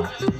Bye.